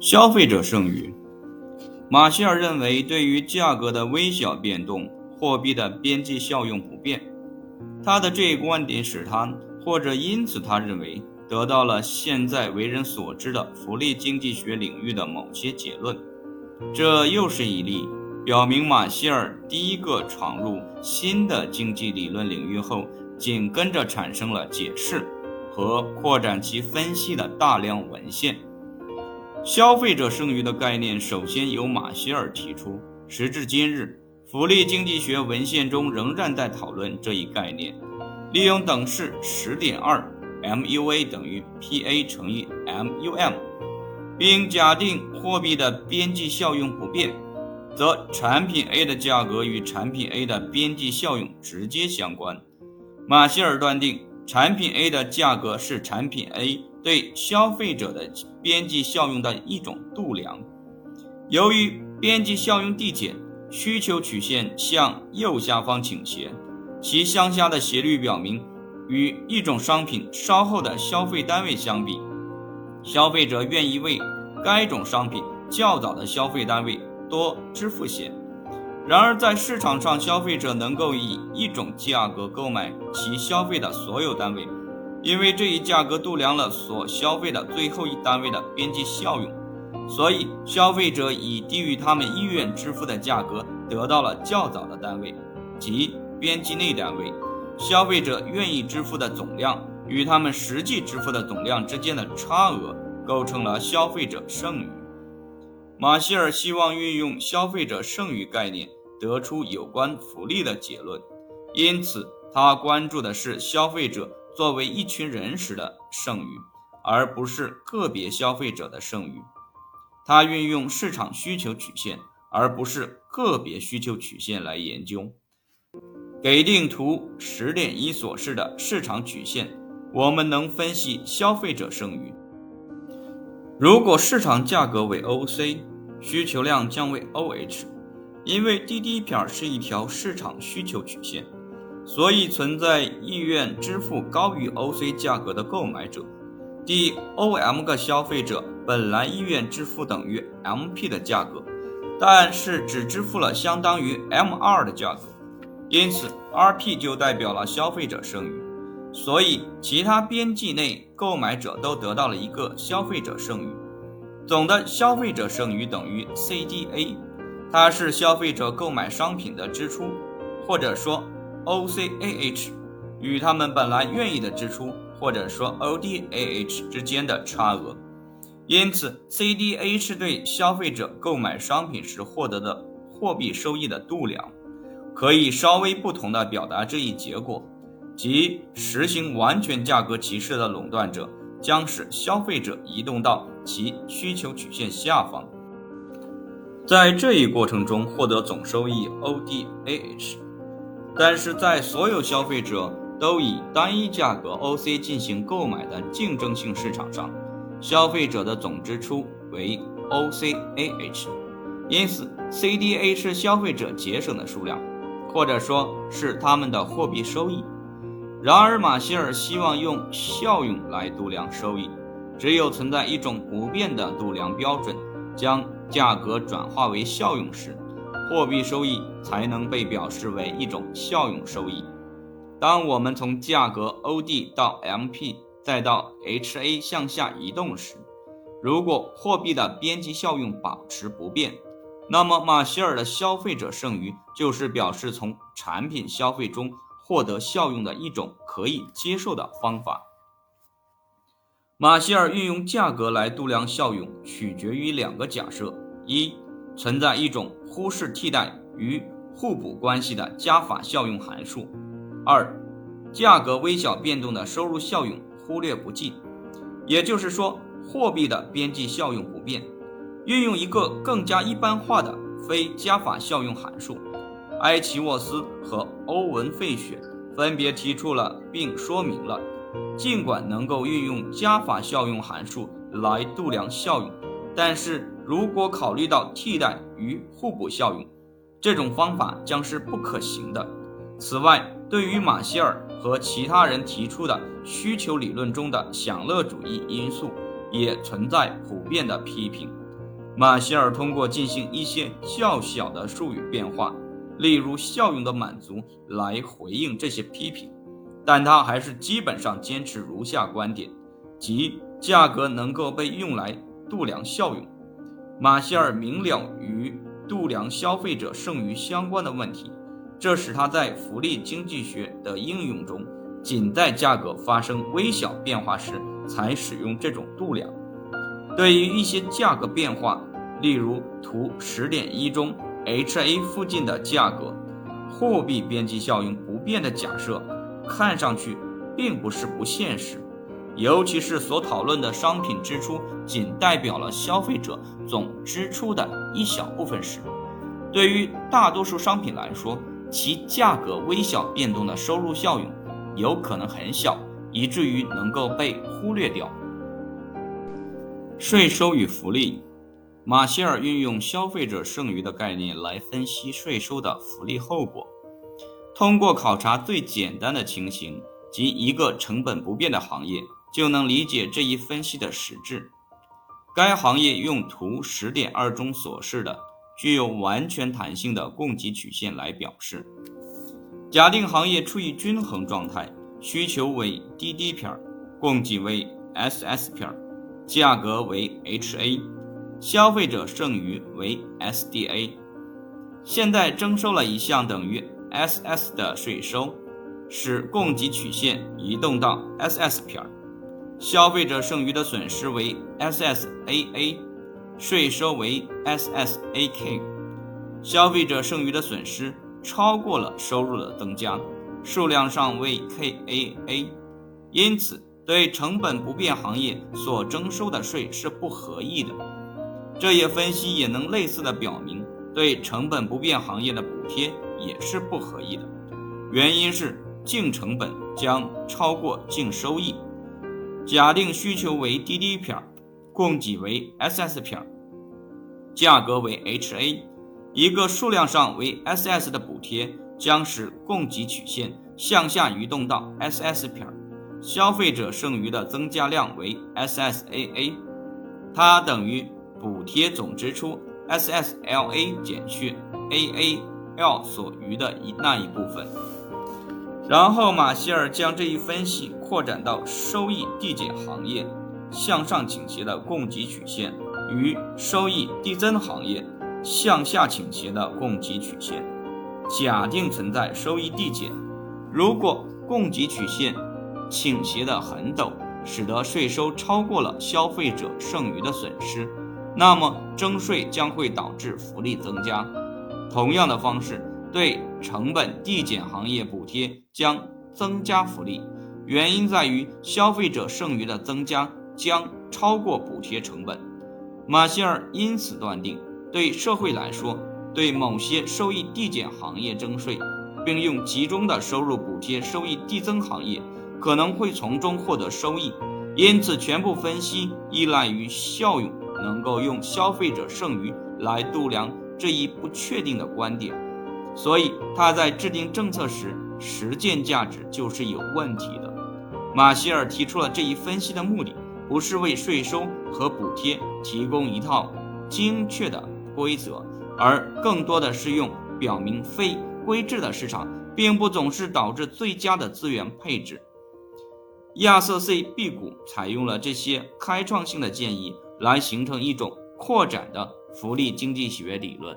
消费者剩余，马歇尔认为，对于价格的微小变动，货币的边际效用不变。他的这一观点使他，或者因此他认为，得到了现在为人所知的福利经济学领域的某些结论。这又是一例表明马歇尔第一个闯入新的经济理论领域后，紧跟着产生了解释和扩展其分析的大量文献。消费者剩余的概念首先由马歇尔提出，时至今日，福利经济学文献中仍然在讨论这一概念。利用等式十点二 MUA 等于 PA 乘以 MUM，并假定货币的边际效用不变，则产品 A 的价格与产品 A 的边际效用直接相关。马歇尔断定，产品 A 的价格是产品 A。对消费者的边际效用的一种度量。由于边际效用递减，需求曲线向右下方倾斜，其向下的斜率表明，与一种商品稍后的消费单位相比，消费者愿意为该种商品较早的消费单位多支付些。然而，在市场上，消费者能够以一种价格购买其消费的所有单位。因为这一价格度量了所消费的最后一单位的边际效用，所以消费者以低于他们意愿支付的价格得到了较早的单位，即边际内单位。消费者愿意支付的总量与他们实际支付的总量之间的差额构成了消费者剩余。马歇尔希望运用消费者剩余概念得出有关福利的结论，因此他关注的是消费者。作为一群人时的剩余，而不是个别消费者的剩余。他运用市场需求曲线，而不是个别需求曲线来研究。给定图十点一所示的市场曲线，我们能分析消费者剩余。如果市场价格为 OC，需求量将为 OH，因为滴滴撇是一条市场需求曲线。所以存在意愿支付高于 OC 价格的购买者，第 OM 个消费者本来意愿支付等于 MP 的价格，但是只支付了相当于 M2 的价格，因此 RP 就代表了消费者剩余。所以其他边际内购买者都得到了一个消费者剩余，总的消费者剩余等于 CDA，它是消费者购买商品的支出，或者说。OCAH 与他们本来愿意的支出，或者说 ODAH 之间的差额，因此 CDA 是对消费者购买商品时获得的货币收益的度量。可以稍微不同的表达这一结果，即实行完全价格歧视的垄断者将使消费者移动到其需求曲线下方，在这一过程中获得总收益 ODAH。但是在所有消费者都以单一价格 OC 进行购买的竞争性市场上，消费者的总支出为 OCAH，因此 CDA 是消费者节省的数量，或者说是他们的货币收益。然而，马歇尔希望用效用来度量收益，只有存在一种不变的度量标准，将价格转化为效用时。货币收益才能被表示为一种效用收益。当我们从价格 OD 到 MP 再到 HA 向下移动时，如果货币的边际效用保持不变，那么马歇尔的消费者剩余就是表示从产品消费中获得效用的一种可以接受的方法。马歇尔运用价格来度量效用，取决于两个假设：一。存在一种忽视替代与互补关系的加法效用函数。二，价格微小变动的收入效用忽略不计。也就是说，货币的边际效用不变。运用一个更加一般化的非加法效用函数，埃奇沃斯和欧文费雪分别提出了并说明了，尽管能够运用加法效用函数来度量效用，但是。如果考虑到替代与互补效用，这种方法将是不可行的。此外，对于马歇尔和其他人提出的需求理论中的享乐主义因素，也存在普遍的批评。马歇尔通过进行一些较小的术语变化，例如效用的满足，来回应这些批评，但他还是基本上坚持如下观点：即价格能够被用来度量效用。马歇尔明了与度量消费者剩余相关的问题，这使他在福利经济学的应用中，仅在价格发生微小变化时才使用这种度量。对于一些价格变化，例如图十点一中 HA 附近的价格，货币边际效应不变的假设，看上去并不是不现实，尤其是所讨论的商品支出仅代表了消费者总支出的一小部分时，对于大多数商品来说，其价格微小变动的收入效应有可能很小，以至于能够被忽略掉。税收与福利，马歇尔运用消费者剩余的概念来分析税收的福利后果。通过考察最简单的情形及一个成本不变的行业，就能理解这一分析的实质。该行业用图十点二中所示的具有完全弹性的供给曲线来表示。假定行业处于均衡状态，需求为 DD 片，供给为 SS 片。价格为 HA，消费者剩余为 SDA。现在征收了一项等于 SS 的税收，使供给曲线移动到 SS 片，消费者剩余的损失为 SSAA，税收为 SSAK。消费者剩余的损失超过了收入的增加，数量上为 KAA，因此。对成本不变行业所征收的税是不合意的。这一分析也能类似的表明，对成本不变行业的补贴也是不合意的。原因是净成本将超过净收益。假定需求为 DD 片，供给为 SS 片，价格为 HA，一个数量上为 SS 的补贴将使供给曲线向下移动到 SS 片。消费者剩余的增加量为 SSAA，它等于补贴总支出 SSLA 减去 AAL 所余的一那一部分。然后马歇尔将这一分析扩展到收益递减行业向上倾斜的供给曲线与收益递增行业向下倾斜的供给曲线。假定存在收益递减，如果供给曲线倾斜的很陡，使得税收超过了消费者剩余的损失，那么征税将会导致福利增加。同样的方式对成本递减行业补贴将增加福利，原因在于消费者剩余的增加将超过补贴成本。马歇尔因此断定，对社会来说，对某些收益递减行业征税，并用集中的收入补贴收益递增行业。可能会从中获得收益，因此全部分析依赖于效用能够用消费者剩余来度量这一不确定的观点，所以他在制定政策时，实践价值就是有问题的。马歇尔提出了这一分析的目的，不是为税收和补贴提供一套精确的规则，而更多的是用表明非规制的市场并不总是导致最佳的资源配置。亚瑟 C 辟谷采用了这些开创性的建议，来形成一种扩展的福利经济学理论。